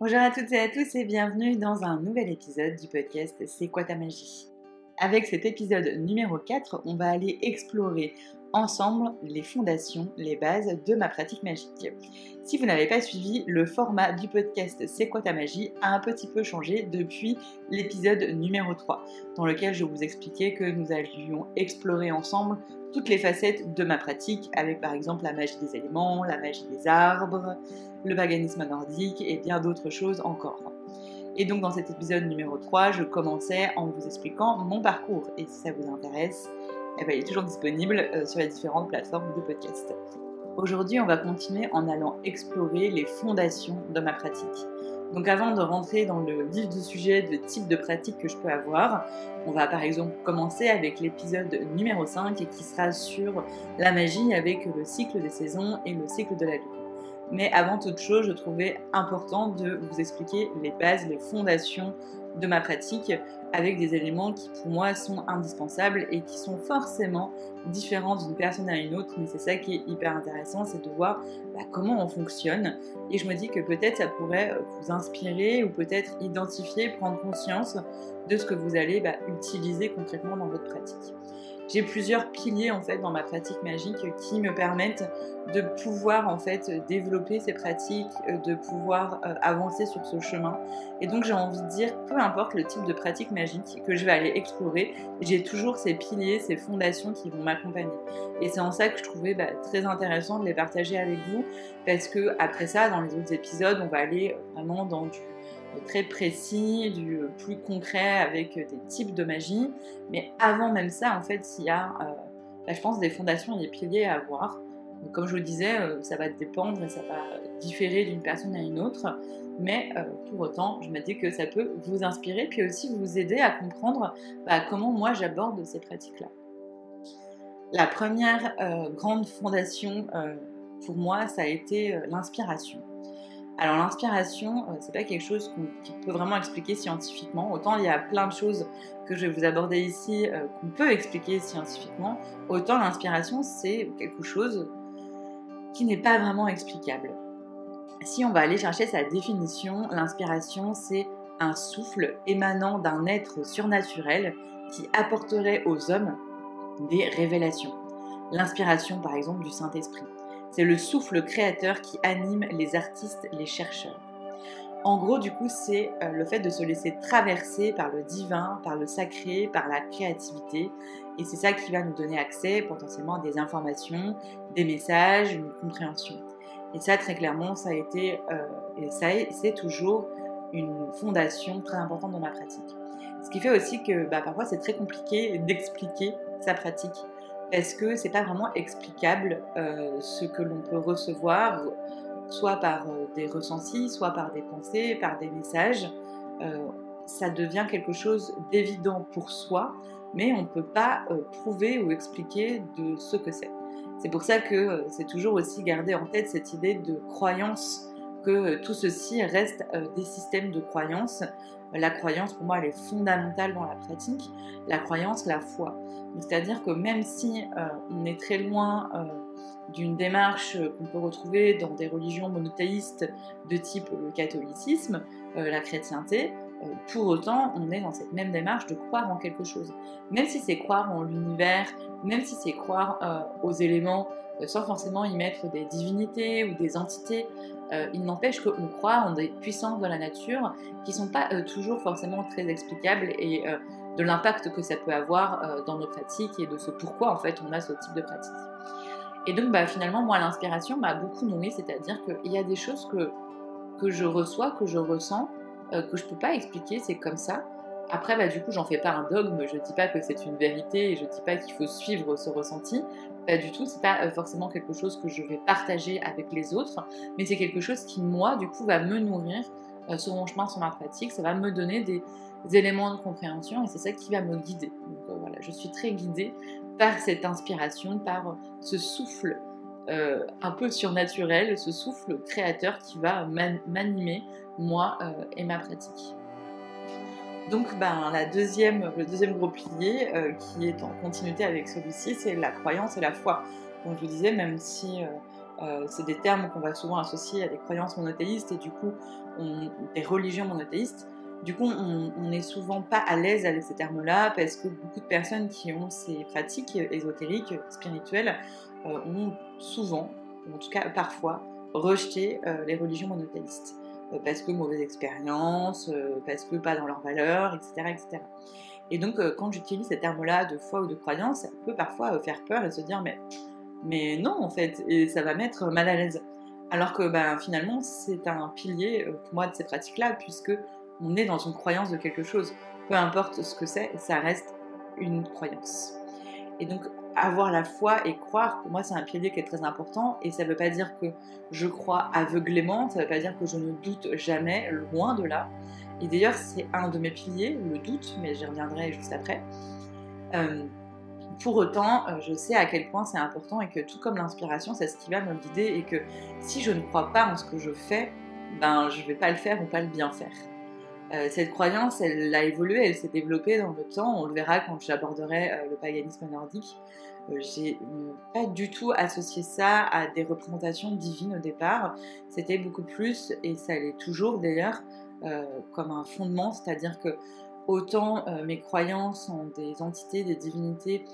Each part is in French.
Bonjour à toutes et à tous et bienvenue dans un nouvel épisode du podcast C'est quoi ta magie? Avec cet épisode numéro 4, on va aller explorer ensemble les fondations, les bases de ma pratique magique. Si vous n'avez pas suivi, le format du podcast C'est quoi ta magie a un petit peu changé depuis l'épisode numéro 3, dans lequel je vous expliquais que nous allions explorer ensemble toutes les facettes de ma pratique, avec par exemple la magie des éléments, la magie des arbres, le paganisme nordique et bien d'autres choses encore. Et donc dans cet épisode numéro 3, je commençais en vous expliquant mon parcours. Et si ça vous intéresse, eh ben, il est toujours disponible euh, sur les différentes plateformes de podcast. Aujourd'hui, on va continuer en allant explorer les fondations de ma pratique. Donc avant de rentrer dans le vif du sujet de type de pratique que je peux avoir, on va par exemple commencer avec l'épisode numéro 5 qui sera sur la magie avec le cycle des saisons et le cycle de la lune. Mais avant toute chose, je trouvais important de vous expliquer les bases, les fondations de ma pratique avec des éléments qui pour moi sont indispensables et qui sont forcément différents d'une personne à une autre. Mais c'est ça qui est hyper intéressant, c'est de voir bah, comment on fonctionne. Et je me dis que peut-être ça pourrait vous inspirer ou peut-être identifier, prendre conscience de ce que vous allez bah, utiliser concrètement dans votre pratique j'ai plusieurs piliers en fait dans ma pratique magique qui me permettent de pouvoir en fait développer ces pratiques, euh, de pouvoir euh, avancer sur ce chemin. Et donc j'ai envie de dire, peu importe le type de pratique magique que je vais aller explorer, j'ai toujours ces piliers, ces fondations qui vont m'accompagner. Et c'est en ça que je trouvais bah, très intéressant de les partager avec vous, parce que après ça, dans les autres épisodes, on va aller vraiment dans du très précis, du plus concret avec des types de magie. Mais avant même ça, en fait, il y a, euh, bah, je pense, des fondations et des piliers à avoir. comme je vous disais, euh, ça va dépendre et ça va différer d'une personne à une autre. Mais euh, pour autant, je me dis que ça peut vous inspirer, puis aussi vous aider à comprendre bah, comment moi j'aborde ces pratiques-là. La première grande fondation pour moi, ça a été l'inspiration. Alors l'inspiration, euh, c'est pas quelque chose qu'on peut vraiment expliquer scientifiquement. Autant il y a plein de choses que je vais vous aborder ici euh, qu'on peut expliquer scientifiquement, autant l'inspiration c'est quelque chose qui n'est pas vraiment explicable. Si on va aller chercher sa définition, l'inspiration c'est un souffle émanant d'un être surnaturel qui apporterait aux hommes des révélations. L'inspiration par exemple du Saint-Esprit. C'est le souffle créateur qui anime les artistes, les chercheurs. En gros, du coup, c'est euh, le fait de se laisser traverser par le divin, par le sacré, par la créativité. Et c'est ça qui va nous donner accès potentiellement à des informations, des messages, une compréhension. Et ça, très clairement, ça a été, euh, et ça c'est toujours une fondation très importante dans ma pratique. Ce qui fait aussi que bah, parfois c'est très compliqué d'expliquer sa pratique parce que c'est pas vraiment explicable euh, ce que l'on peut recevoir, soit par euh, des ressentis, soit par des pensées, par des messages. Euh, ça devient quelque chose d'évident pour soi, mais on ne peut pas prouver ou expliquer de ce que c'est. C'est pour ça que c'est toujours aussi garder en tête cette idée de croyance, que tout ceci reste des systèmes de croyance. La croyance, pour moi, elle est fondamentale dans la pratique. La croyance, la foi. C'est-à-dire que même si euh, on est très loin euh, d'une démarche qu'on peut retrouver dans des religions monothéistes de type le catholicisme, euh, la chrétienté, pour autant, on est dans cette même démarche de croire en quelque chose. Même si c'est croire en l'univers, même si c'est croire aux éléments sans forcément y mettre des divinités ou des entités, il n'empêche qu'on croit en des puissances de la nature qui ne sont pas toujours forcément très explicables et de l'impact que ça peut avoir euh, dans nos pratiques et de ce pourquoi en fait on a ce type de pratique. Et donc bah, finalement moi l'inspiration m'a beaucoup nourri, c'est-à-dire qu'il y a des choses que, que je reçois, que je ressens, euh, que je peux pas expliquer, c'est comme ça. Après bah, du coup j'en fais pas un dogme, je dis pas que c'est une vérité et je dis pas qu'il faut suivre ce ressenti. Pas du tout, c'est pas euh, forcément quelque chose que je vais partager avec les autres, mais c'est quelque chose qui moi du coup va me nourrir sur mon chemin, sur ma pratique, ça va me donner des, éléments de compréhension et c'est ça qui va me guider. Euh, voilà, je suis très guidée par cette inspiration, par ce souffle euh, un peu surnaturel, ce souffle créateur qui va m'animer, moi euh, et ma pratique. Donc ben, la deuxième, le deuxième gros pilier qui est en continuité avec celui-ci, c'est la croyance et la foi. Donc je vous disais, même si c'est des termes qu'on va souvent associer à des croyances monothéistes et du coup des religions monothéistes, du coup, on n'est souvent pas à l'aise avec ces termes-là parce que beaucoup de personnes qui ont ces pratiques ésotériques, spirituelles, euh, ont souvent, ou en tout cas parfois, rejeté euh, les religions monothéistes. Euh, parce que mauvaise expérience, parce que pas dans leurs valeurs, etc. etc. Et donc, quand j'utilise ces termes-là de foi ou de croyance, ça peut parfois faire peur et se dire mais, mais non, en fait, et ça va mettre mal à l'aise. Alors que ben, finalement, c'est un pilier pour moi de ces pratiques-là, puisque on est dans une croyance de quelque chose. Peu importe ce que c'est, ça reste une croyance. Et donc, avoir la foi et croire, pour moi, c'est un pilier qui est très important. Et ça ne veut pas dire que je crois aveuglément, ça ne veut pas dire que je ne doute jamais, loin de là. Et d'ailleurs, c'est un de mes piliers, le doute, mais j'y reviendrai juste après. Euh, pour autant, euh, je sais à quel point c'est important et que tout comme l'inspiration, c'est ce qui va me guider et que si je ne crois pas en ce que je fais, ben je vais pas le faire ou pas le bien faire. Euh, cette croyance, elle a évolué, elle s'est développée dans le temps. On le verra quand j'aborderai euh, le paganisme nordique. Euh, j'ai pas du tout associé ça à des représentations divines au départ. C'était beaucoup plus, et ça l'est toujours d'ailleurs, comme un fondement, c'est-à-dire que autant mes croyances en des entités, des divinités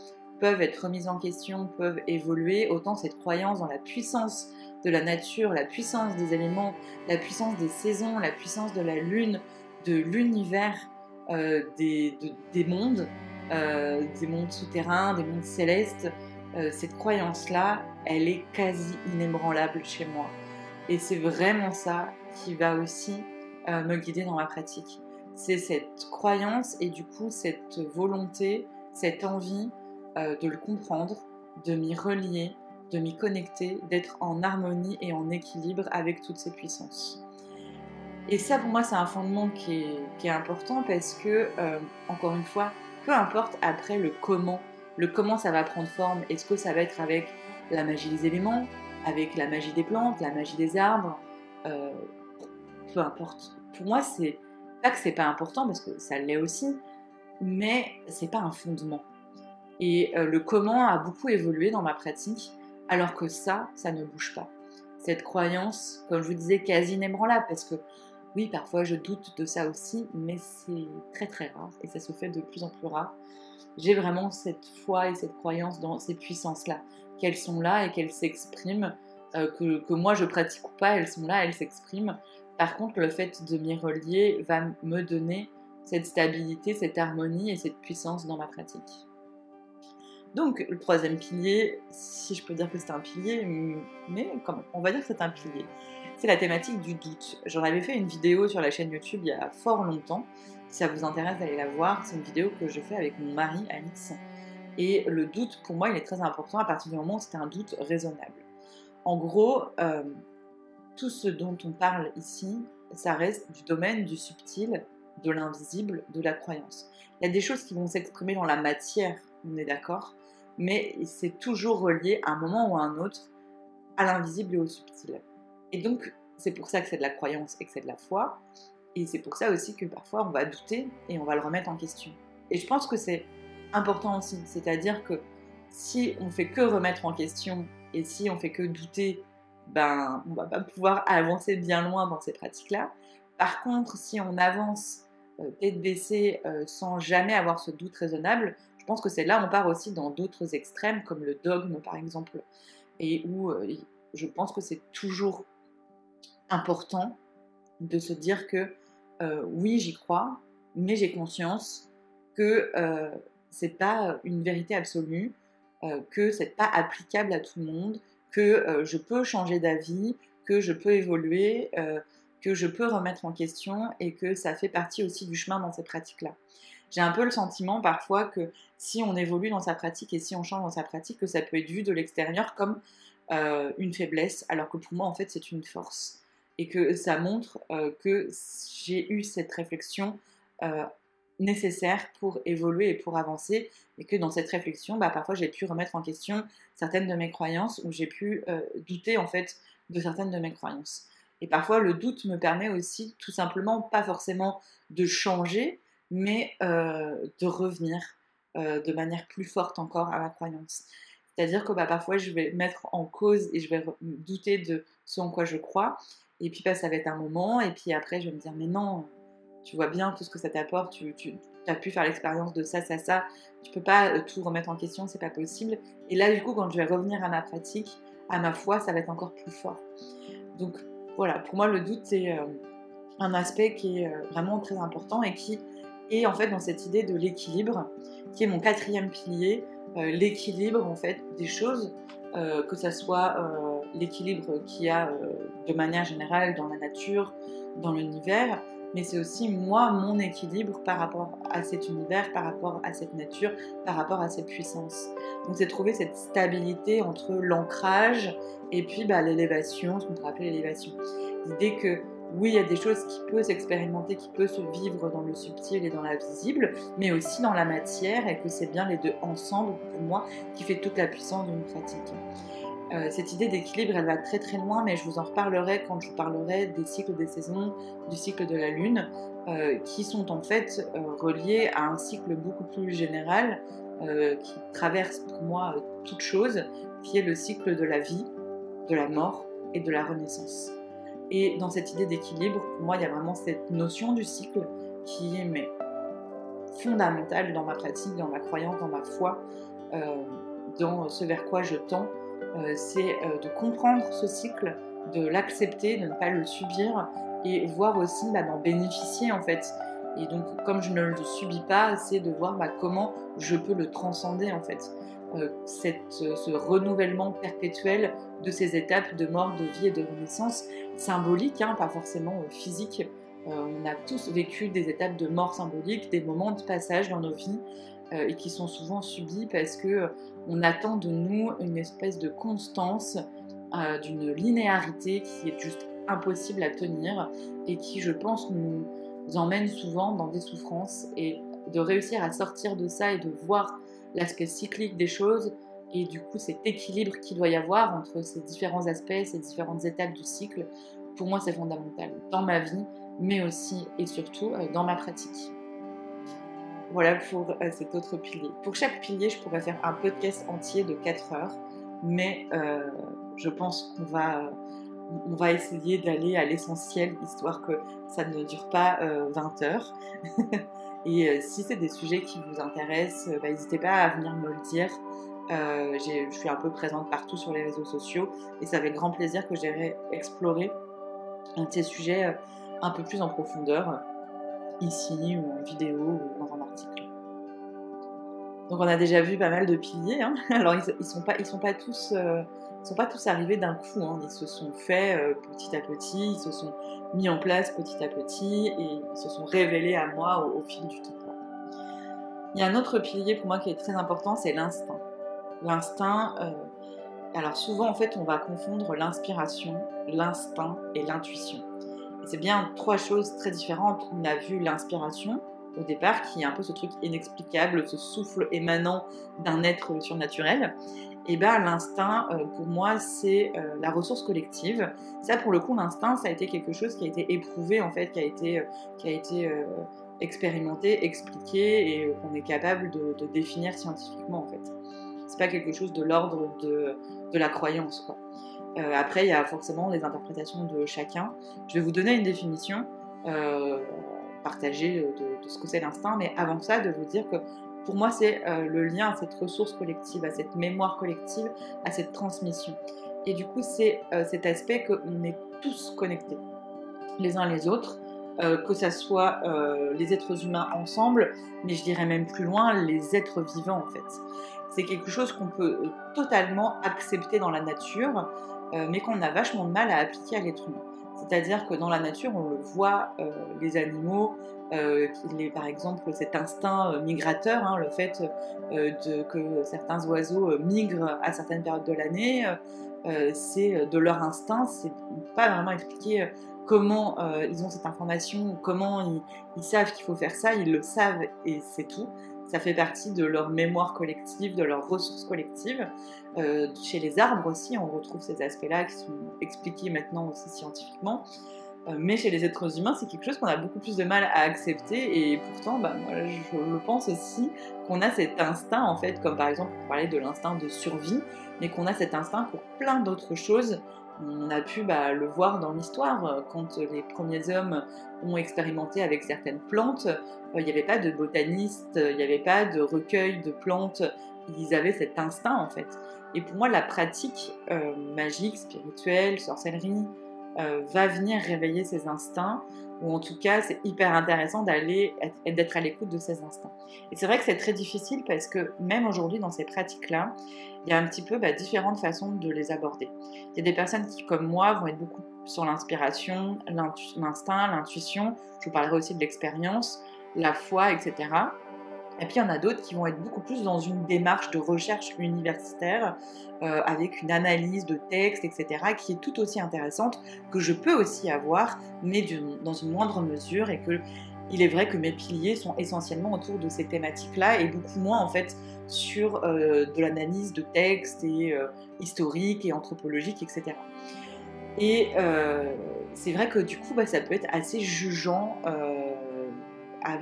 peuvent être remises en question, peuvent évoluer, autant cette croyance dans la puissance de la nature, la puissance des éléments, la puissance des saisons, la puissance de la lune, de l'univers euh, des, mondes, euh, des mondes souterrains, des mondes célestes, euh, cette croyance-là, elle est quasi inébranlable chez moi. Et c'est vraiment ça qui va aussi me guider dans ma pratique. C'est cette croyance et du coup cette volonté, cette envie de le comprendre, de m'y relier, de m'y connecter, d'être en harmonie et en équilibre avec toutes ces puissances. Et ça, pour moi, c'est un fondement qui est, important parce que, euh, encore une fois, peu importe après le comment, le comment ça va prendre forme, est-ce que ça va être avec la magie des éléments, avec la magie des plantes, la magie des arbres, euh, peu importe. Pour moi, c'est pas que c'est pas important parce que ça l'est aussi, mais c'est pas un fondement. Et euh, le comment a beaucoup évolué dans ma pratique, alors que ça, ça ne bouge pas. Cette croyance, comme je vous disais, quasi inébranlable, parce que oui, parfois je doute de ça aussi, mais c'est très très rare et ça se fait de plus en plus rare. J'ai vraiment cette foi et cette croyance dans ces puissances-là, qu'elles sont là et qu'elles s'expriment, euh, que, moi je pratique ou pas, elles sont là, elles s'expriment. Par contre, le fait de m'y relier va me donner cette stabilité, cette harmonie et cette puissance dans ma pratique. Donc, le troisième pilier, si je peux dire que c'est un pilier, mais on va dire que c'est un pilier c'est la thématique du doute. J'en avais fait une vidéo sur la chaîne YouTube il y a fort longtemps. Si ça vous intéresse d'aller la voir, c'est une vidéo que je fais avec mon mari Alice. Et le doute, pour moi, il est très important à partir du moment où c'est un doute raisonnable. En gros, euh, tout ce dont on parle ici, ça reste du domaine du subtil, de l'invisible, de la croyance. Il y a des choses qui vont s'exprimer dans la matière, on est d'accord, mais c'est toujours relié à un moment ou à un autre à l'invisible et au subtil. Et donc, c'est pour ça que c'est de la croyance et que c'est de la foi. Et c'est pour ça aussi que parfois on va douter et on va le remettre en question. Et je pense que c'est important aussi. C'est-à-dire que si on fait que remettre en question et si on fait que douter, ben on va pas pouvoir avancer bien loin dans ces pratiques-là. Par contre, si on avance euh, tête baissée euh, sans jamais avoir ce doute raisonnable, je pense que c'est là on part aussi dans d'autres extrêmes comme le dogme par exemple, et où euh, je pense que c'est toujours important de se dire que euh, oui, j'y crois, mais j'ai conscience que euh, c'est pas une vérité absolue, euh, que c'est pas applicable à tout le monde, que je peux changer d'avis, que je peux évoluer, que je peux remettre en question et que ça fait partie aussi du chemin dans ces pratiques-là. J'ai un peu le sentiment parfois que si on évolue dans sa pratique et si on change dans sa pratique, que ça peut être vu de l'extérieur comme une faiblesse, alors que pour moi en fait c'est une force et que ça montre euh, que j'ai eu cette réflexion euh, nécessaire pour évoluer et pour avancer et que dans cette réflexion, bah, parfois j'ai pu remettre en question certaines de mes croyances ou j'ai pu euh, douter en fait de certaines de mes croyances. Et parfois le doute me permet aussi tout simplement, pas forcément de changer, mais de revenir de manière plus forte encore à ma croyance. C'est-à-dire que bah, parfois je vais mettre en cause et je vais douter de ce en quoi je crois, Et puis bah, ça va être un moment, et puis après je vais me dire mais non, tu vois bien tout ce que ça t'apporte, tu, as pu faire l'expérience de ça, ça, ça, tu peux pas euh, tout remettre en question, c'est pas possible. Et là du coup quand je vais revenir à ma pratique, à ma foi, ça va être encore plus fort. Donc voilà, pour moi le doute c'est euh, un aspect qui est euh, vraiment très important et qui est en fait dans cette idée de l'équilibre, qui est mon quatrième pilier, l'équilibre en fait des choses, que ça soit l'équilibre qu'il y a de manière générale dans la nature, dans l'univers, mais c'est aussi moi, mon équilibre par rapport à cet univers, par rapport à cette nature, par rapport à cette puissance. Donc c'est trouver cette stabilité entre l'ancrage et puis bah, l'élévation, ce qu'on pourrait appeler l'élévation. L'idée que oui, il y a des choses qui peuvent s'expérimenter, qui peuvent se vivre dans le subtil et dans la visible, mais aussi dans la matière, et que c'est bien les deux ensemble, pour moi, qui fait toute la puissance d'une pratique. Euh, cette idée d'équilibre, elle va très très loin, mais je vous en reparlerai quand je vous parlerai des cycles des saisons, du cycle de la Lune, euh, qui sont en fait euh, reliés à un cycle beaucoup plus général qui traverse pour moi toute chose, qui est le cycle de la vie, de la mort et de la renaissance. Et dans cette idée d'équilibre, pour moi, il y a vraiment cette notion du cycle qui est mais, fondamentale dans ma pratique, dans ma croyance, dans ma foi, dans ce vers quoi je tends euh, c'est euh, de comprendre ce cycle, de l'accepter, de ne pas le subir et voir aussi bah, d'en bénéficier en fait. Et donc, comme je ne le subis pas, c'est de voir bah, comment je peux le transcender en fait. Euh, ce renouvellement perpétuel de ces étapes de mort, de vie et de renaissance, symbolique, hein, pas forcément physique. on a tous vécu des étapes de mort symbolique, des moments de passage dans nos vies et qui sont souvent subis parce que on attend de nous une espèce de constance, euh, d'une linéarité qui est juste impossible à tenir et qui, je pense, nous emmène souvent dans des souffrances et de réussir à sortir de ça et de voir l'aspect cyclique des choses et du coup cet équilibre qu'il doit y avoir entre ces différents aspects, ces différentes étapes du cycle, pour moi c'est fondamental dans ma vie, mais aussi et surtout euh, dans ma pratique. Voilà pour euh, cet autre pilier. Pour chaque pilier, je pourrais faire un podcast entier de 4 heures, mais euh, je pense qu'on va, on va essayer d'aller à l'essentiel, histoire que ça ne dure pas 20 euh, heures. Et si c'est des sujets qui vous intéressent, bah, n'hésitez pas à venir me le dire. je suis un peu présente partout sur les réseaux sociaux et c'est avec grand plaisir que j'irai explorer un de ces sujets un peu plus en profondeur ici ou en vidéo ou dans un article. Donc on a déjà vu pas mal de piliers. Hein. Alors ils, ne sont pas, tous, euh, arrivés d'un coup. Hein. Ils se sont faits euh, petit à petit, ils se sont mis en place petit à petit et se sont révélés à moi au, fil du temps. Il y a un autre pilier pour moi qui est très important, c'est l'instinct. L'instinct. Euh, alors souvent en fait on va confondre l'inspiration, l'instinct et l'intuition c'est bien trois choses très différentes. On a vu l'inspiration au départ, qui est un peu ce truc inexplicable, ce souffle émanant d'un être surnaturel. Et bien l'instinct, euh, pour moi, c'est euh, la ressource collective. Ça, pour le coup, l'instinct, ça a été quelque chose qui a été éprouvé, en fait, qui a été, euh, qui a été expérimenté, expliqué, et qu'on est capable de, de, définir scientifiquement, en fait. C'est pas quelque chose de l'ordre de, de la croyance, après, il y a forcément les interprétations de chacun. Je vais vous donner une définition partagée de, ce que c'est l'instinct, mais avant ça, de vous dire que pour moi, c'est euh, le lien à cette ressource collective, à cette mémoire collective, à cette transmission. Et du coup, c'est cet aspect qu'on est tous connectés, les uns les autres, que ce soit les êtres humains ensemble, mais je dirais même plus loin, les êtres vivants en fait. C'est quelque chose qu'on peut totalement accepter dans la nature, euh, mais qu'on a vachement de mal à appliquer à l'être humain. C'est-à-dire que dans la nature, on le voit, euh, les animaux, euh, par exemple cet instinct migrateur, hein, le fait que certains oiseaux migrent à certaines périodes de l'année, c'est de leur instinct, c'est pas vraiment expliquer comment ils ont cette information, comment ils savent qu'il faut faire ça, ils le savent et c'est tout ça fait partie de leur mémoire collective, de leurs ressources collectives. Euh, chez les arbres aussi, on retrouve ces aspects-là qui sont expliqués maintenant aussi scientifiquement. Euh, mais chez les êtres humains, c'est quelque chose qu'on a beaucoup plus de mal à accepter. Et pourtant, bah, moi, je pense aussi qu'on a cet instinct, en fait, comme par exemple, pour parler de l'instinct de survie, mais qu'on a cet instinct pour plein d'autres choses On a pu bah, le voir dans l'histoire, quand les premiers hommes ont expérimenté avec certaines plantes, il n'y avait pas de botanistes, il n'y avait pas de recueil de plantes, ils avaient cet instinct en fait. Et pour moi, la pratique euh, magique, spirituelle, sorcellerie, euh, va venir réveiller ces instincts, ou en tout cas, c'est hyper intéressant d'être à l'écoute de ces instincts. Et c'est vrai que c'est très difficile parce que même aujourd'hui, dans ces pratiques-là, il y a un petit peu bah, différentes façons de les aborder. Il y a des personnes qui, comme moi, vont être beaucoup sur l'inspiration, l'instinct, l'intuition. Je vous parlerai aussi de l'expérience, la foi, etc. Et puis il y en a d'autres qui vont être beaucoup plus dans une démarche de recherche universitaire, euh, avec une analyse de texte, etc., qui est tout aussi intéressante, que je peux aussi avoir, mais dans une moindre mesure, et que il est vrai que mes piliers sont essentiellement autour de ces thématiques-là, et beaucoup moins en fait sur euh, de l'analyse de texte et euh, historique et anthropologique, etc. Et c'est vrai que du coup, bah, ça peut être assez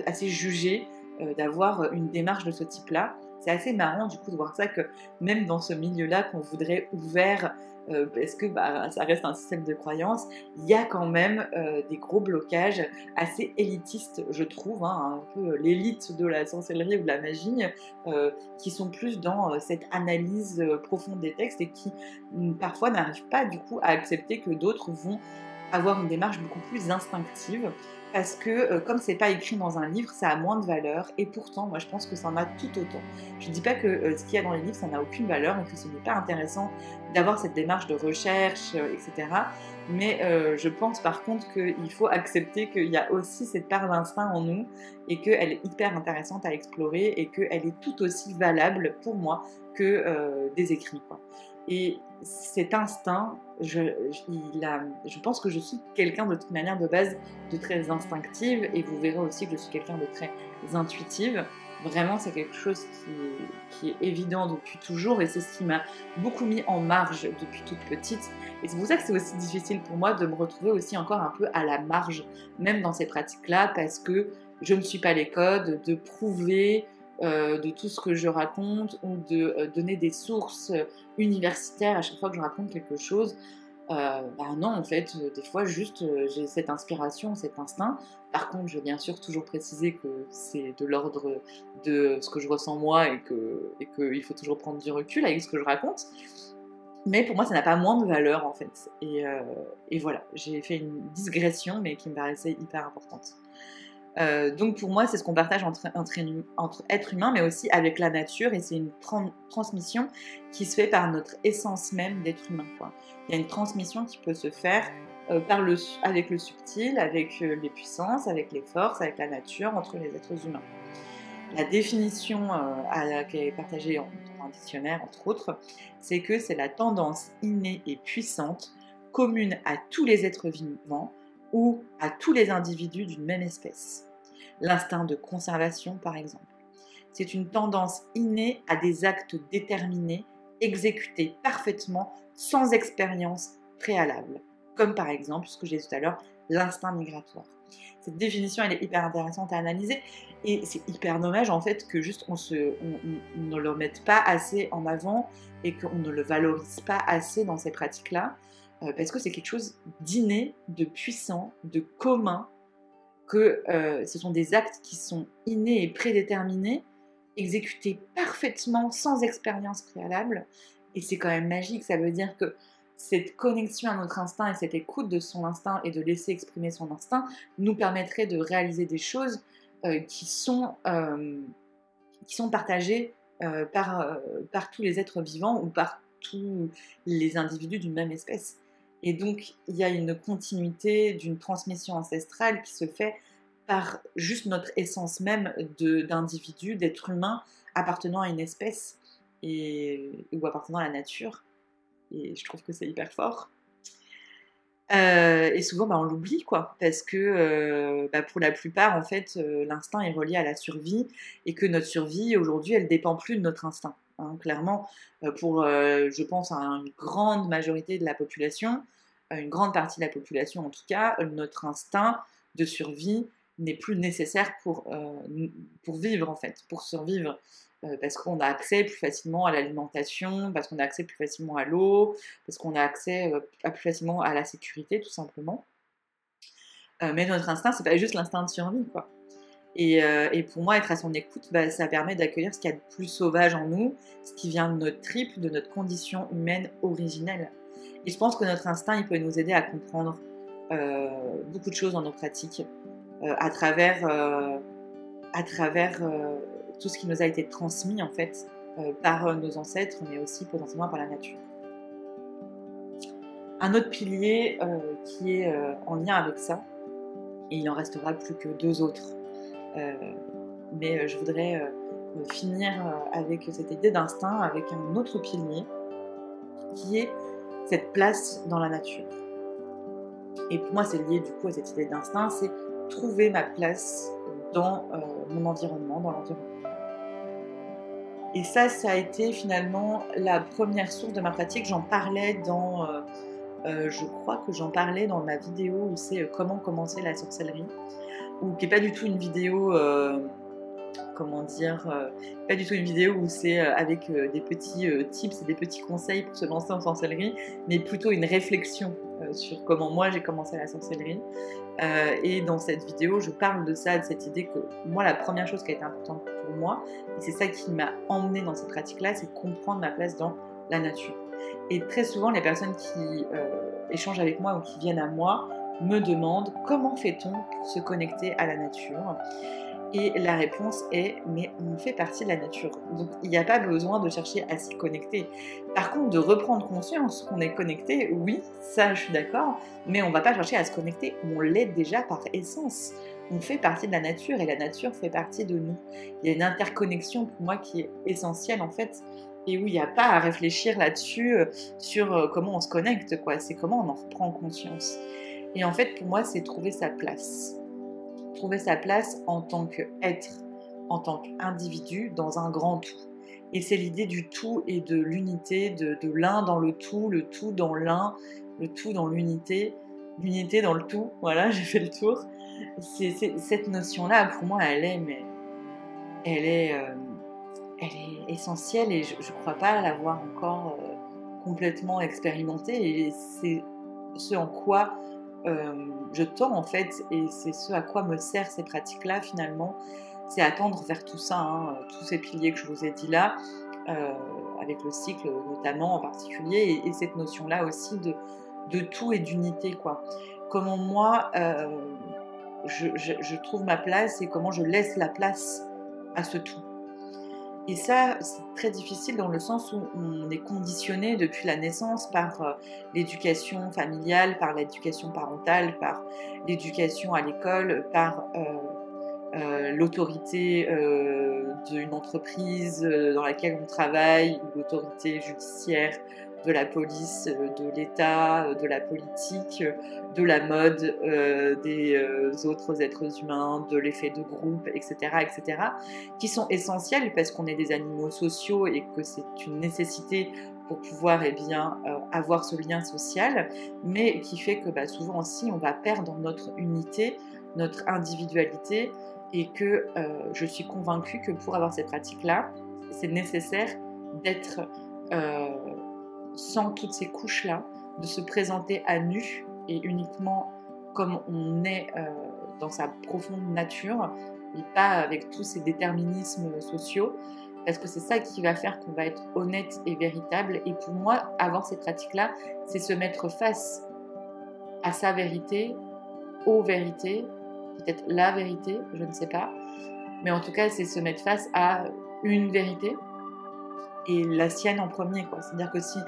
assez jugé d'avoir une démarche de ce type-là. C'est assez marrant du coup de voir ça que même dans ce milieu-là qu'on voudrait ouvert euh, parce que bah, ça reste un système de croyance, il y a quand même euh, des gros blocages assez élitistes, je trouve, hein, un peu l'élite de la sorcellerie ou de la magie, qui sont plus dans cette analyse profonde des textes et qui mm, parfois n'arrivent pas du coup à accepter que d'autres vont avoir une démarche beaucoup plus instinctive parce que euh, comme c'est pas écrit dans un livre, ça a moins de valeur et pourtant moi je pense que ça en a tout autant. Je dis pas que euh, ce qu'il y a dans les livres ça n'a aucune valeur et que ce n'est pas intéressant d'avoir cette démarche de recherche, euh, etc. Mais je pense par contre qu'il faut accepter qu'il y a aussi cette part d'instinct en nous et qu'elle est hyper intéressante à explorer et qu'elle est tout aussi valable pour moi que des écrits. Quoi. Et cet instinct, je, pense que je suis quelqu'un de toute manière de base de très instinctive et vous verrez aussi que je suis quelqu'un de très intuitive. Vraiment, c'est quelque chose qui, est évident depuis toujours et c'est ce qui m'a beaucoup mis en marge depuis toute petite. Et c'est pour ça que c'est aussi difficile pour moi de me retrouver aussi encore un peu à la marge, même dans ces pratiques-là, parce que je ne suis pas les codes, de prouver euh, de tout ce que je raconte ou de euh, donner des sources universitaires à chaque fois que je raconte quelque chose. Euh, bah non, en fait, des fois, juste, j'ai cette inspiration, cet instinct. Par contre, je vais bien sûr toujours préciser que c'est de l'ordre de ce que je ressens moi et qu'il faut toujours prendre du recul avec ce que je raconte. Mais pour moi, ça n'a pas moins de valeur, en fait. Et voilà, j'ai fait une digression, mais qui me paraissait hyper importante. Euh, donc pour moi, c'est ce qu'on partage entre, entre, entre, êtres humains, mais aussi avec la nature, et c'est une transmission qui se fait par notre essence même d'être humain. Il y a une transmission qui peut se faire euh, avec le subtil, avec euh, les puissances, avec les forces, avec la nature, entre les êtres humains. La définition qui est partagée dans un dictionnaire, entre autres, c'est que c'est la tendance innée et puissante commune à tous les êtres vivants ou à tous les individus d'une même espèce. L'instinct de conservation, par exemple. C'est une tendance innée à des actes déterminés, exécutés parfaitement, sans expérience préalable, comme par exemple, ce que j'ai dit tout à l'heure, l'instinct migratoire. Cette définition, elle est hyper intéressante à analyser et c'est hyper dommage en fait que juste on, se, ne le mette pas assez en avant et qu'on ne le valorise pas assez dans ces pratiques-là. Euh, parce que c'est quelque chose d'inné, de puissant, de commun, que euh, ce sont des actes qui sont innés et prédéterminés, exécutés parfaitement, sans expérience préalable, et c'est quand même magique, ça veut dire que cette connexion à notre instinct et cette écoute de son instinct et de laisser exprimer son instinct nous permettrait de réaliser des choses euh, qui, sont, qui sont partagées par, par tous les êtres vivants ou par tous les individus d'une même espèce. Et donc, il y a une continuité d'une transmission ancestrale qui se fait par juste notre essence même d'individu, d'être humain appartenant à une espèce et, ou appartenant à la nature. Et je trouve que c'est hyper fort. Euh, et souvent, bah, on l'oublie, quoi, parce que euh, bah, pour la plupart, en fait, euh, l'instinct est relié à la survie et que notre survie, aujourd'hui, elle dépend plus de notre instinct. Hein. clairement, pour, je pense, à une grande majorité de la population, une grande partie de la population en tout cas, notre instinct de survie n'est plus nécessaire pour, pour vivre en fait, pour survivre. parce qu'on a accès plus facilement à l'alimentation, parce qu'on a accès plus facilement à l'eau, parce qu'on a accès plus facilement à la sécurité tout simplement. mais notre instinct, c'est pas juste l'instinct de survie, quoi. Euh, et, pour moi, être à son écoute, bah, ça permet d'accueillir ce qu'il y a de plus sauvage en nous, ce qui vient de notre triple, de notre condition humaine originelle. Et je pense que notre instinct, il peut nous aider à comprendre euh, beaucoup de choses dans nos pratiques, euh, à travers, à travers tout ce qui nous a été transmis en fait par nos ancêtres, mais aussi potentiellement par la nature. Un autre pilier qui est en lien avec ça, et il en restera plus que deux autres mais euh, je voudrais euh, finir avec cette idée d'instinct, avec un autre pilier, qui est cette place dans la nature. Et pour moi, c'est lié du coup à cette idée d'instinct, c'est trouver ma place dans mon environnement, dans l'environnement. Et ça, ça a été finalement la première source de ma pratique. J'en parlais dans, je crois que j'en parlais dans ma vidéo où c'est comment commencer la sorcellerie ou qui n'est pas du tout une vidéo, euh, comment dire, euh, pas du tout une vidéo où c'est euh, avec des petits tips et des petits conseils pour se lancer en sorcellerie, mais plutôt une réflexion sur comment moi j'ai commencé la sorcellerie. et dans cette vidéo, je parle de ça, de cette idée que moi, la première chose qui a été importante pour moi, et c'est ça qui m'a emmené dans cette pratique-là, c'est comprendre ma place dans la nature. Et très souvent, les personnes qui échangent avec moi ou qui viennent à moi me demande comment fait-on pour se connecter à la nature et la réponse est mais on fait partie de la nature. Donc il n'y a pas besoin de chercher à s'y connecter. Par contre, de reprendre conscience qu'on est connecté, oui, ça je suis d'accord, mais on ne va pas chercher à se connecter, on l'est déjà par essence. On fait partie de la nature et la nature fait partie de nous. Il y a une interconnexion pour moi qui est essentielle en fait et où il n'y a pas à réfléchir là-dessus euh, sur euh, comment on se connecte quoi, c'est comment on en reprend conscience. Et en fait, pour moi, c'est trouver sa place. Trouver sa place en tant qu'être, en tant qu'individu dans un grand tout. Et c'est l'idée du tout et de l'unité, de, l'un dans le tout, le tout dans l'un, le tout dans l'unité, l'unité dans le tout. Voilà, j'ai fait le tour. Cette notion-là, pour moi, elle est, elle est, euh, elle est essentielle et je ne crois pas l'avoir encore euh, complètement expérimentée. Et c'est ce en quoi je tends en fait, et c'est ce à quoi me servent ces pratiques-là finalement, c'est attendre vers tout ça, hein, tous ces piliers que je vous ai dit là, avec le cycle notamment en particulier, et, cette notion-là aussi de, tout et d'unité, quoi. Comment moi, je trouve ma place et comment je laisse la place à ce tout. Et ça, c'est très difficile dans le sens où on est conditionné depuis la naissance par euh, l'éducation familiale, par l'éducation parentale, par l'éducation à l'école, par euh, euh, l'autorité d'une entreprise dans laquelle on travaille, l'autorité judiciaire de la police, euh, de l'État, euh, de la politique, euh, de la mode, des autres êtres humains, de l'effet de groupe, etc., etc., qui sont essentiels parce qu'on est des animaux sociaux et que c'est une nécessité pour pouvoir eh bien, avoir ce lien social, mais qui fait que bah, souvent aussi on va perdre notre unité, notre individualité, et que je suis convaincue que pour avoir ces pratiques-là, c'est nécessaire d'être sans toutes ces couches-là, de se présenter à nu et uniquement comme on est euh, dans sa profonde nature et pas avec tous ces déterminismes sociaux, parce que c'est ça qui va faire qu'on va être honnête et véritable. Et pour moi, avoir ces pratiques-là, c'est se mettre face à sa vérité, aux vérités, peut-être la vérité, je ne sais pas. Mais en tout cas, c'est se mettre face à une vérité et la sienne en premier. C'est-à-dire que si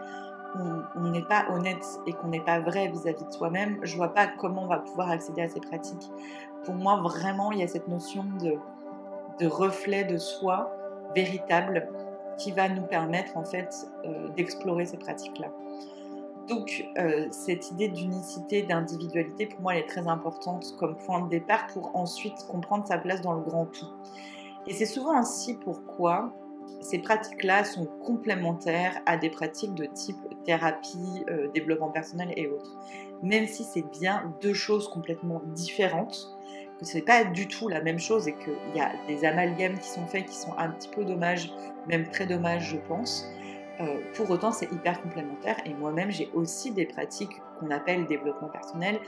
on n'est pas honnête et qu'on n'est pas vrai vis-à-vis de soi-même, je vois pas comment on va pouvoir accéder à ces pratiques. Pour moi, vraiment, il y a cette notion de, reflet de soi véritable qui va nous permettre en fait euh, d'explorer ces pratiques-là. Donc euh, cette idée d'unicité, d'individualité, pour moi, elle est très importante comme point de départ pour ensuite comprendre sa place dans le grand tout. Et c'est souvent ainsi pourquoi ces pratiques-là sont complémentaires à des pratiques de type thérapie, euh, développement personnel et autres. Même si c'est bien deux choses complètement différentes, que c'est pas du tout la même chose et qu'il y a des amalgames qui sont faits qui sont un petit peu dommages, même très dommages, je pense. Euh, pour autant, c'est hyper complémentaire et moi-même, j'ai aussi des pratiques qu'on appelle développement personnel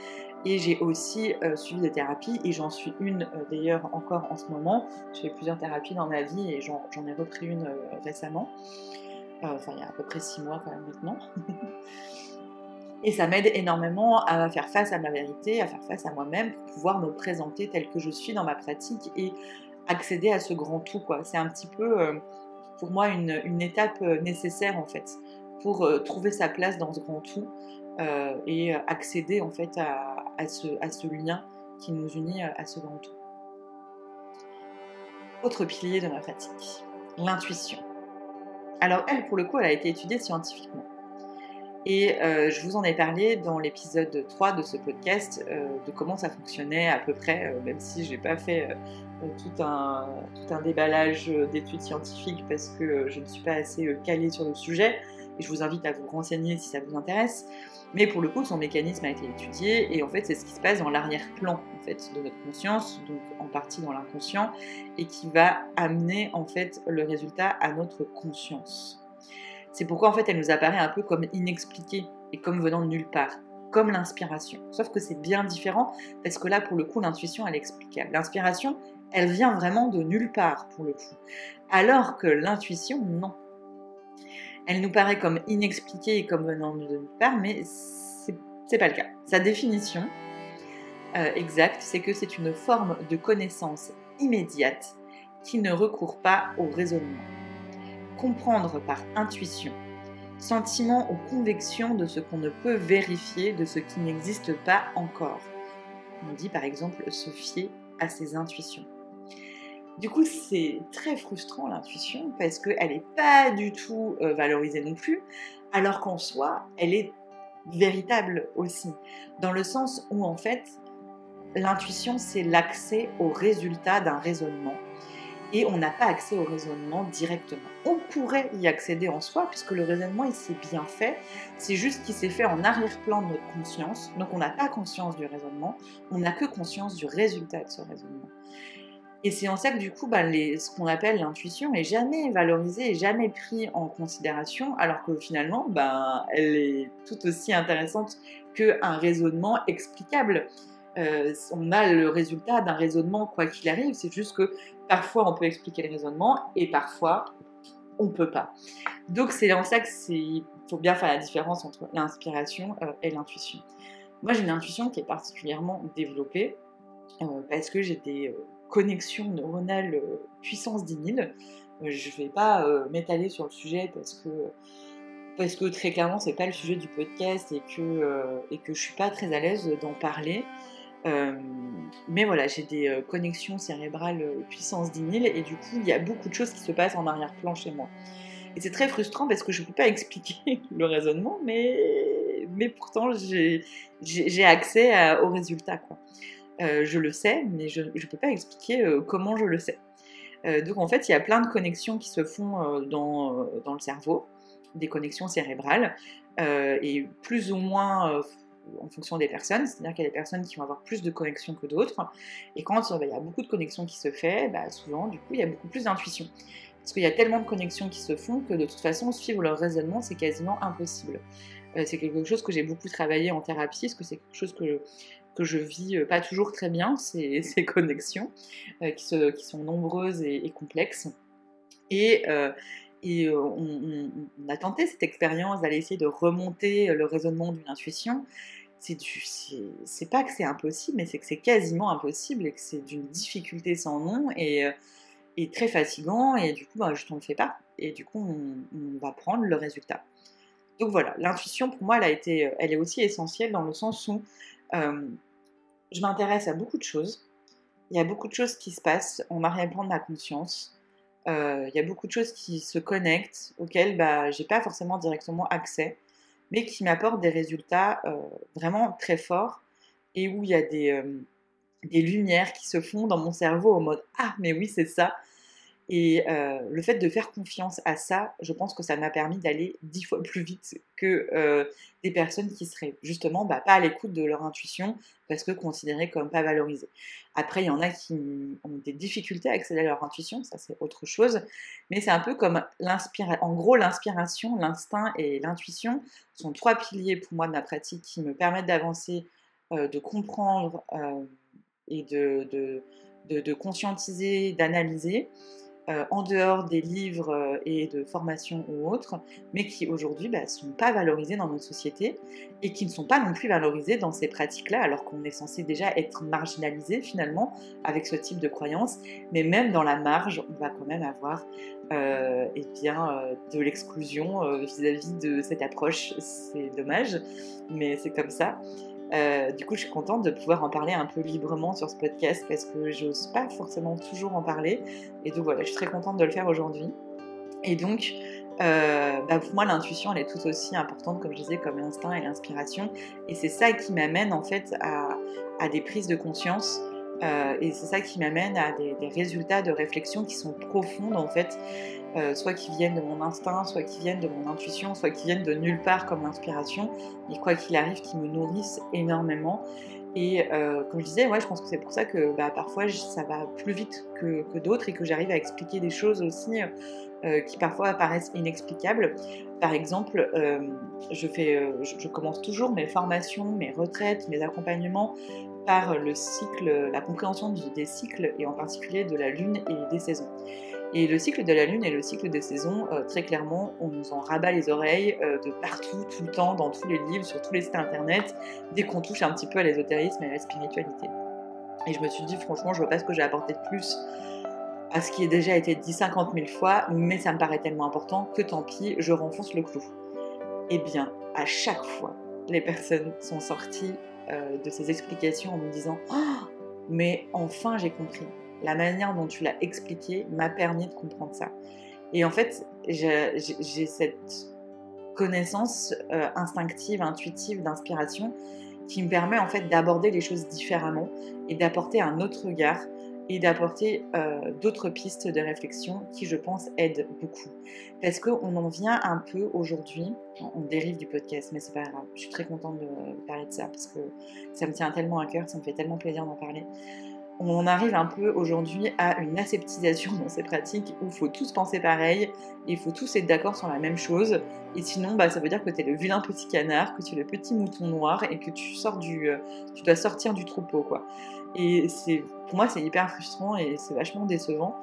et j'ai aussi euh, suivi des thérapies et j'en suis une euh, d'ailleurs encore en ce moment. J'ai fait plusieurs thérapies dans ma vie et j'en ai repris une récemment. enfin, il y a à peu près six mois quand même maintenant. et ça m'aide énormément à faire face à ma vérité, à faire face à moi-même pour pouvoir me présenter tel que je suis dans ma pratique et accéder à ce grand tout. C'est un petit peu pour moi une, étape euh, nécessaire en fait pour euh, trouver sa place dans ce grand tout euh, et accéder en fait à, ce, à, ce, lien qui nous unit à ce grand tout. Autre pilier de ma pratique, l'intuition. Alors elle, pour le coup, elle a été étudiée scientifiquement. Et je vous en ai parlé dans l'épisode 3 de ce podcast de comment ça fonctionnait à peu près, même si je n'ai pas fait euh, tout, un, déballage d'études scientifiques parce que euh, je ne suis pas assez euh, calée sur le sujet et je vous invite à vous renseigner si ça vous intéresse. Mais pour le coup, son mécanisme a été étudié et en fait, c'est ce qui se passe dans l'arrière-plan en fait de notre conscience, donc en partie dans l'inconscient, et qui va amener en fait le résultat à notre conscience. C'est pourquoi en fait, elle nous apparaît un peu comme inexpliquée et comme venant de nulle part, comme l'inspiration. Sauf que c'est bien différent parce que là, pour le coup, l'intuition, elle est explicable. L'inspiration, elle vient vraiment de nulle part pour le coup. Alors que l'intuition, non. Elle nous paraît comme inexpliquée et comme venant de nulle part, mais c'est pas le cas. Sa définition euh, exacte, c'est que c'est une forme de connaissance immédiate qui ne recourt pas au raisonnement. Comprendre par intuition, sentiment ou conviction de ce qu'on ne peut vérifier, de ce qui n'existe pas encore. On dit par exemple se fier à ses intuitions. Du coup, c'est très frustrant l'intuition parce qu'elle n'est pas du tout euh, valorisée non plus, alors qu'en soi, elle est véritable aussi. Dans le sens où, en fait, l'intuition, c'est l'accès au résultat d'un raisonnement. Et on n'a pas accès au raisonnement directement. On pourrait y accéder en soi, puisque le raisonnement, il s'est bien fait. C'est juste qu'il s'est fait en arrière-plan de notre conscience. Donc on n'a pas conscience du raisonnement, on n'a que conscience du résultat de ce raisonnement. Et c'est en ça que du coup, bah, ce qu'on appelle l'intuition est jamais valorisée jamais pris en considération, alors que finalement, bah, elle est tout aussi intéressante qu'un raisonnement explicable. Euh, on a le résultat d'un raisonnement quoi qu'il arrive, c'est juste que parfois on peut expliquer le raisonnement et parfois on peut pas. Donc c'est en ça qu'il faut bien faire la différence entre l'inspiration euh, et l'intuition. Moi j'ai une intuition qui est particulièrement développée euh, parce que j'ai des connexion neuronale euh, puissance 10 000. Euh, je ne vais pas euh, m'étaler sur le sujet parce que, parce que très clairement, c'est pas le sujet du podcast et que, et que je suis pas très à l'aise d'en parler. Mais voilà, j'ai des connexions cérébrales puissance 10 000 et du coup, il y a beaucoup de choses qui se passent en arrière-plan chez moi. Et c'est très frustrant parce que je ne peux pas expliquer le raisonnement, mais, mais pourtant j'ai accès au résultat. Quoi. Euh, je le sais, mais je ne peux pas expliquer euh, comment je le sais. Euh, donc en fait, il y a plein de connexions qui se font dans, le cerveau, des connexions cérébrales, et plus ou moins en fonction des personnes, c'est-à-dire qu'il y a des personnes qui vont avoir plus de connexions que d'autres, et quand il y a beaucoup de connexions qui se font, bah, souvent, du coup, il y a beaucoup plus d'intuition. Parce qu'il y a tellement de connexions qui se font que de toute façon, suivre leur raisonnement, c'est quasiment impossible. c'est quelque chose que j'ai beaucoup travaillé en thérapie, parce que c'est quelque chose que que je vis euh, pas toujours très bien, ces, connexions, euh, qui, sont nombreuses et, complexes. Et, euh, on, a tenté cette expérience d'aller essayer de remonter le raisonnement d'une intuition. C'est pas que c'est impossible, mais c'est que c'est quasiment impossible et que c'est d'une difficulté sans nom et, très fatigant. Et du coup, bah, je t'en fais pas. Et du coup, on, va prendre le résultat. Donc voilà, l'intuition pour moi, elle, a été, elle est aussi essentielle dans le sens où je m'intéresse à beaucoup de choses. Il y a beaucoup de choses qui se passent en arrière-plan de ma conscience. Euh, il y a beaucoup de choses qui se connectent, auxquelles bah, j'ai pas forcément directement accès, mais qui m'apportent des résultats euh, vraiment très forts et où il y a des, euh, des lumières qui se font dans mon cerveau en mode Ah, mais oui, c'est ça. Et euh, le fait de faire confiance à ça, je pense que ça m'a permis d'aller dix fois plus vite que euh, des personnes qui seraient justement bah, pas à l'écoute de leur intuition parce que considérées comme pas valorisées. Après, il y en a qui ont des difficultés à accéder à leur intuition, ça c'est autre chose, mais c'est un peu comme l'inspiration. En gros, l'inspiration, l'instinct et l'intuition sont trois piliers pour moi de ma pratique qui me permettent d'avancer, euh, de comprendre et de, de conscientiser, d'analyser. Euh, en dehors des livres euh, et de formations ou autres, mais qui aujourd'hui ne bah, sont pas valorisés dans notre société et qui ne sont pas non plus valorisés dans ces pratiques-là, alors qu'on est censé déjà être marginalisé finalement avec ce type de croyances, mais même dans la marge, on va quand même avoir euh, eh bien, de l'exclusion vis-à-vis de cette approche. C'est dommage, mais c'est comme ça. Euh, du coup, je suis contente de pouvoir en parler un peu librement sur ce podcast parce que j'ose pas forcément toujours en parler. Et donc voilà, je suis très contente de le faire aujourd'hui. Et donc, euh, bah, pour moi, l'intuition, elle est tout aussi importante, comme je disais, comme l'instinct et l'inspiration. Et c'est ça qui m'amène en fait à, des prises de conscience. Euh, et c'est ça qui m'amène à des, des, résultats de réflexion qui sont profondes en fait euh, soit qui viennent de mon instinct, soit qui viennent de mon intuition, soit qui viennent de nulle part comme l'inspiration, et quoi qu'il arrive, qui me nourrissent énormément. Et euh, comme je disais, ouais, je pense que c'est pour ça que bah, parfois ça va plus vite que, d'autres et que j'arrive à expliquer des choses aussi euh, qui parfois apparaissent inexplicables. Par exemple, je, fais, je, commence toujours mes formations, mes retraites, mes accompagnements par le cycle, la compréhension des cycles et en particulier de la lune et des saisons. Et le cycle de la Lune et le cycle des saisons, euh, très clairement, on nous en rabat les oreilles euh, de partout, tout le temps, dans tous les livres, sur tous les sites internet, dès qu'on touche un petit peu à l'ésotérisme et à la spiritualité. Et je me suis dit, franchement, je vois pas ce que j'ai apporté de plus à ce qui a déjà été dit 50 000 fois, mais ça me paraît tellement important que tant pis, je renfonce le clou. Eh bien, à chaque fois, les personnes sont sorties euh, de ces explications en me disant oh, mais enfin j'ai compris la manière dont tu l'as expliqué m'a permis de comprendre ça. Et en fait, j'ai cette connaissance euh, instinctive, intuitive, d'inspiration qui me permet en fait d'aborder les choses différemment et d'apporter un autre regard et d'apporter euh, d'autres pistes de réflexion qui, je pense, aident beaucoup. Parce qu'on en vient un peu aujourd'hui, on dérive du podcast, mais c'est pas grave, je suis très contente de parler de ça parce que ça me tient tellement à cœur, ça me fait tellement plaisir d'en parler on arrive un peu aujourd'hui à une aseptisation dans ces pratiques où il faut tous penser pareil, il faut tous être d'accord sur la même chose, et sinon bah, ça veut dire que tu es le vilain petit canard, que tu es le petit mouton noir et que tu, sors du, euh, tu dois sortir du troupeau. quoi. Et c'est, pour moi c'est hyper frustrant et c'est vachement décevant.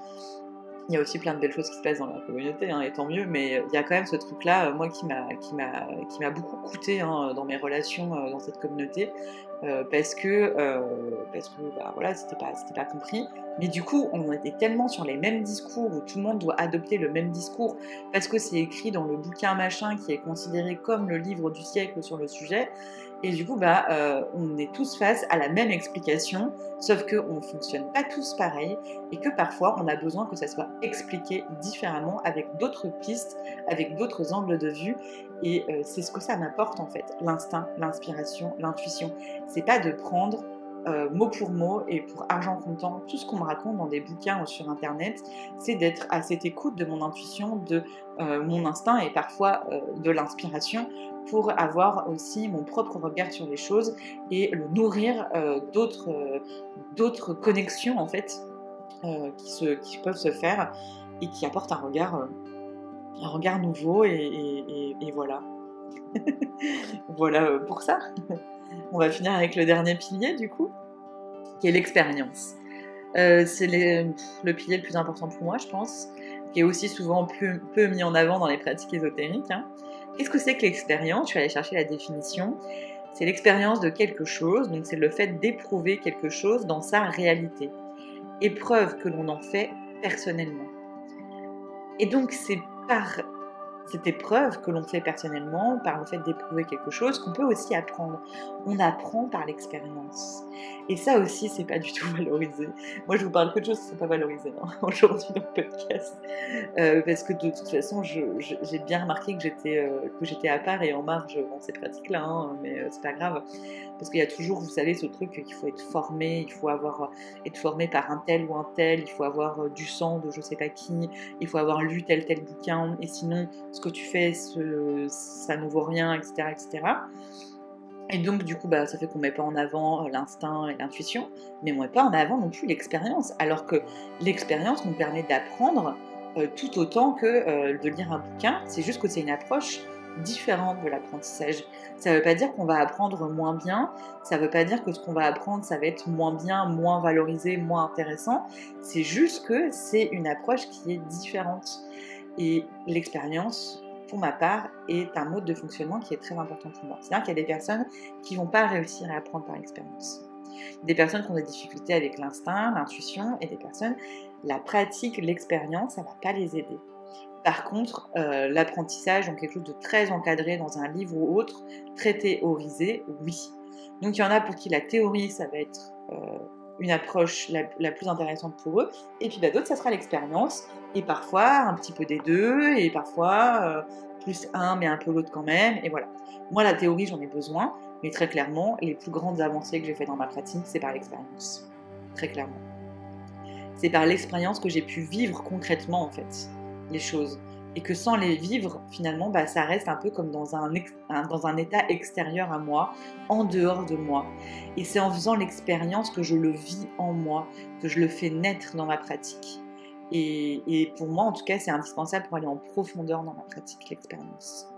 Il y a aussi plein de belles choses qui se passent dans la communauté, hein, et tant mieux, mais il y a quand même ce truc-là, euh, moi, qui m'a, beaucoup coûté hein, dans mes relations euh, dans cette communauté, euh, parce que, parce que bah, voilà, c'était pas compris. Mais du coup, on était tellement sur les mêmes discours où tout le monde doit adopter le même discours parce que c'est écrit dans le bouquin machin qui est considéré comme le livre du siècle sur le sujet. Et du coup, bah, euh, on est tous face à la même explication, sauf qu'on ne fonctionne pas tous pareil et que parfois on a besoin que ça soit expliqué différemment avec d'autres pistes, avec d'autres angles de vue. Et euh, c'est ce que ça m'apporte en fait, l'instinct, l'inspiration, l'intuition. C'est pas de prendre euh, mot pour mot et pour argent comptant, tout ce qu'on me raconte dans des bouquins ou sur internet, c'est d'être à cette écoute de mon intuition, de mon instinct et parfois de l'inspiration pour avoir aussi mon propre regard sur les choses et le nourrir euh, d'autres, euh, d'autres connexions en fait euh, qui, se, qui peuvent se faire et qui apportent un regard, un regard nouveau et, voilà. voilà pour ça. On va finir avec le dernier pilier du coup, qui est l'expérience. c'est le pilier le plus important pour moi, je pense, qui est aussi souvent peu, peu mis en avant dans les pratiques ésotériques. Hein. Qu'est-ce que c'est que l'expérience? Je suis allée chercher la définition. C'est l'expérience de quelque chose, donc c'est le fait d'éprouver quelque chose dans sa réalité. Épreuve que l'on en fait personnellement. Et donc c'est par cette épreuve que l'on fait personnellement, par le fait d'éprouver quelque chose, qu'on peut aussi apprendre. On apprend par l'expérience. Et ça aussi, c'est pas du tout valorisé. Moi, je vous parle que de choses qui sont pas valorisées hein, aujourd'hui dans le podcast, euh, parce que de toute façon, j'ai bien remarqué que j'étais euh, que j'étais à part et en marge dans ces pratiques-là, hein, mais euh, c'est pas grave, parce qu'il y a toujours, vous savez, ce truc qu'il faut être formé, il faut avoir être formé par un tel ou un tel, il faut avoir du sang de je sais pas qui, il faut avoir lu tel tel bouquin, et sinon, ce que tu fais, ça ne vaut rien, etc., etc. Et donc, du coup, bah, ça fait qu'on met pas en avant euh, l'instinct et l'intuition, mais on met pas en avant non plus l'expérience. Alors que l'expérience nous permet d'apprendre euh, tout autant que euh, de lire un bouquin. C'est juste que c'est une approche différente de l'apprentissage. Ça ne veut pas dire qu'on va apprendre moins bien, ça ne veut pas dire que ce qu'on va apprendre, ça va être moins bien, moins valorisé, moins intéressant. C'est juste que c'est une approche qui est différente. Et l'expérience, pour ma part, est un mode de fonctionnement qui est très important pour moi. C'est-à-dire qu'il y a des personnes qui vont pas réussir à apprendre par l'expérience. Des personnes qui ont des difficultés avec l'instinct, l'intuition, et des personnes, la pratique, l'expérience, ça va pas les aider. Par contre, euh, l'apprentissage, donc quelque chose de très encadré dans un livre ou autre, très théorisé, oui. Donc il y en a pour qui la théorie, ça va être euh, une approche la, plus intéressante pour eux, et puis bah, d'autres, ça sera l'expérience, et parfois un petit peu des deux, et parfois euh, plus un, mais un peu l'autre quand même, et voilà. Moi, la théorie, j'en ai besoin, mais très clairement, les plus grandes avancées que j'ai fait dans ma pratique, c'est par l'expérience. Très clairement. C'est par l'expérience que j'ai pu vivre concrètement, en fait, les choses. Et que sans les vivre, finalement, bah, ça reste un peu comme dans un, dans un état extérieur à moi, en dehors de moi. Et c'est en faisant l'expérience que je le vis en moi, que je le fais naître dans ma pratique. Et, pour moi, en tout cas, c'est indispensable pour aller en profondeur dans ma pratique, l'expérience.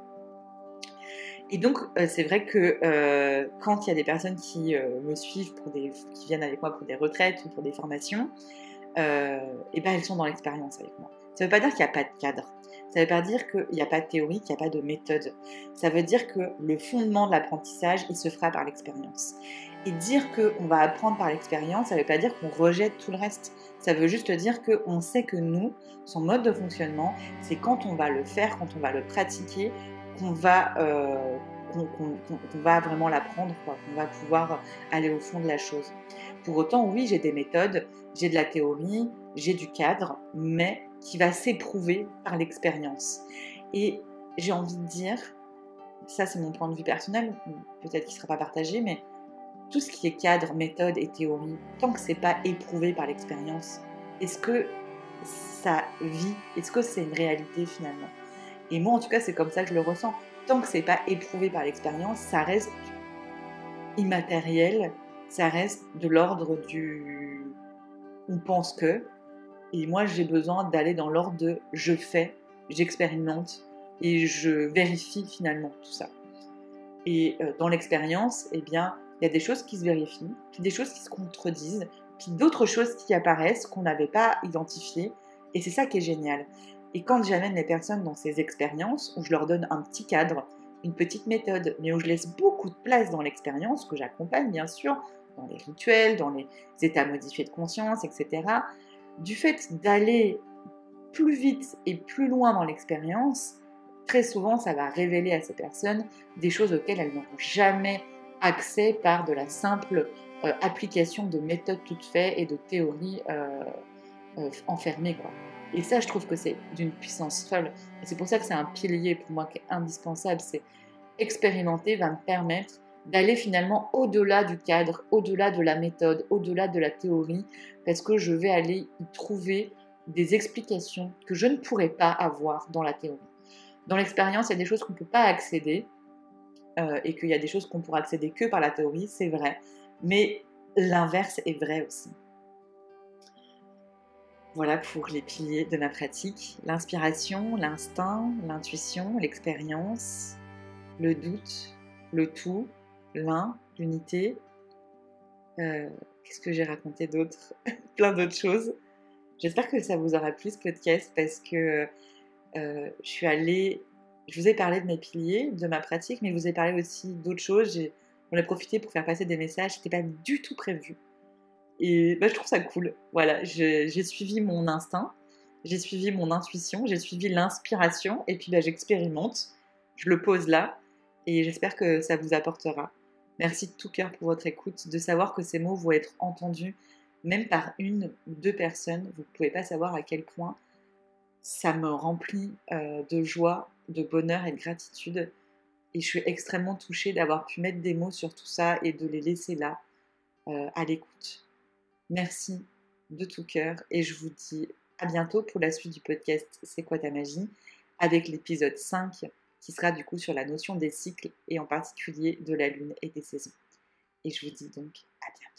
Et donc, euh, c'est vrai que euh, quand il y a des personnes qui euh, me suivent, pour des, qui viennent avec moi pour des retraites ou pour des formations, et eh ben elles sont dans l'expérience avec moi. Ça ne veut pas dire qu'il n'y a pas de cadre. Ça ne veut pas dire qu'il n'y a pas de théorie, qu'il n'y a pas de méthode. Ça veut dire que le fondement de l'apprentissage, il se fera par l'expérience. Et dire qu'on va apprendre par l'expérience, ça ne veut pas dire qu'on rejette tout le reste. Ça veut juste dire qu'on sait que nous, son mode de fonctionnement, c'est quand on va le faire, quand on va le pratiquer, qu'on va, euh, va vraiment l'apprendre, qu'on va pouvoir aller au fond de la chose. Pour autant, oui, j'ai des méthodes, j'ai de la théorie, j'ai du cadre, mais qui va s'éprouver par l'expérience. Et j'ai envie de dire, ça c'est mon point de vue personnel, peut-être qu'il ne sera pas partagé, mais tout ce qui est cadre, méthode et théorie, tant que c'est pas éprouvé par l'expérience, est-ce que ça vit? Est-ce que c'est une réalité finalement? Et moi, en tout cas, c'est comme ça que je le ressens. Tant que c'est pas éprouvé par l'expérience, ça reste immatériel, ça reste de l'ordre du on pense que. Et moi, j'ai besoin d'aller dans l'ordre de je fais, j'expérimente et je vérifie finalement tout ça. Et euh, dans l'expérience, eh bien, il y a des choses qui se vérifient, puis des choses qui se contredisent, puis d'autres choses qui apparaissent qu'on n'avait pas identifiées. Et c'est ça qui est génial. Et quand j'amène les personnes dans ces expériences, où je leur donne un petit cadre, une petite méthode, mais où je laisse beaucoup de place dans l'expérience, que j'accompagne bien sûr, dans les rituels, dans les états modifiés de conscience, etc., du fait d'aller plus vite et plus loin dans l'expérience, très souvent ça va révéler à ces personnes des choses auxquelles elles n'auront jamais accès par de la simple euh, application de méthodes toutes faites et de théories euh, euh, enfermées. Et ça, je trouve que c'est d'une puissance folle. Et c'est pour ça que c'est un pilier pour moi qui est indispensable. C'est expérimenter va me permettre d'aller finalement au-delà du cadre, au-delà de la méthode, au-delà de la théorie, parce que je vais aller y trouver des explications que je ne pourrais pas avoir dans la théorie. Dans l'expérience, il y a des choses qu'on ne peut pas accéder, euh, et qu'il y a des choses qu'on pourra accéder que par la théorie, c'est vrai. Mais l'inverse est vrai aussi. Voilà pour les piliers de ma pratique. L'inspiration, l'instinct, l'intuition, l'expérience, le doute, le tout, l'un, l'unité. Euh, qu'est-ce que j'ai raconté d'autre Plein d'autres choses. J'espère que ça vous aura plu ce podcast parce que euh, je suis allée je vous ai parlé de mes piliers, de ma pratique, mais je vous ai parlé aussi d'autres choses. On a profité pour faire passer des messages, c'était pas du tout prévu. Et bah, je trouve ça cool. Voilà, j'ai suivi mon instinct, j'ai suivi mon intuition, j'ai suivi l'inspiration, et puis bah, j'expérimente, je le pose là, et j'espère que ça vous apportera. Merci de tout cœur pour votre écoute, de savoir que ces mots vont être entendus même par une ou deux personnes. Vous ne pouvez pas savoir à quel point ça me remplit euh, de joie, de bonheur et de gratitude. Et je suis extrêmement touchée d'avoir pu mettre des mots sur tout ça et de les laisser là, euh, à l'écoute. Merci de tout cœur et je vous dis à bientôt pour la suite du podcast C'est quoi ta magie? Avec l'épisode 5 qui sera du coup sur la notion des cycles et en particulier de la lune et des saisons. Et je vous dis donc à bientôt.